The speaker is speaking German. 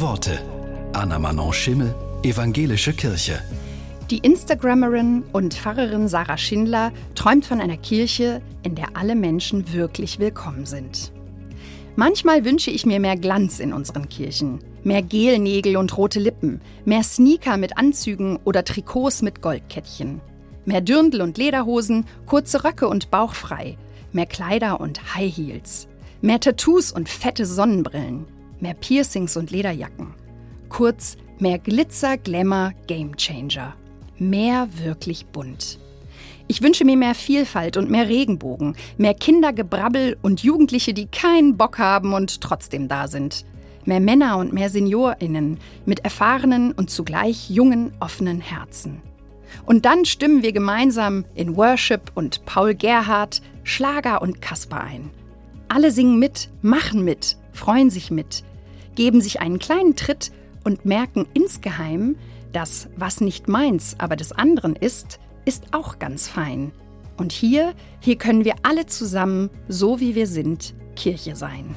Worte. Anna Manon Schimmel, Evangelische Kirche. Die Instagrammerin und Pfarrerin Sarah Schindler träumt von einer Kirche, in der alle Menschen wirklich willkommen sind. Manchmal wünsche ich mir mehr Glanz in unseren Kirchen. Mehr Gelnägel und rote Lippen. Mehr Sneaker mit Anzügen oder Trikots mit Goldkettchen. Mehr Dürndl und Lederhosen, kurze Röcke und bauchfrei. Mehr Kleider und High Heels. Mehr Tattoos und fette Sonnenbrillen. Mehr Piercings und Lederjacken. Kurz, mehr Glitzer, Glamour, Gamechanger. Mehr wirklich bunt. Ich wünsche mir mehr Vielfalt und mehr Regenbogen, mehr Kindergebrabbel und Jugendliche, die keinen Bock haben und trotzdem da sind. Mehr Männer und mehr SeniorInnen mit erfahrenen und zugleich jungen, offenen Herzen. Und dann stimmen wir gemeinsam in Worship und Paul Gerhardt, Schlager und Kasper ein. Alle singen mit, machen mit, freuen sich mit, geben sich einen kleinen Tritt und merken insgeheim, dass was nicht meins, aber des anderen ist, ist auch ganz fein. Und hier, hier können wir alle zusammen, so wie wir sind, Kirche sein.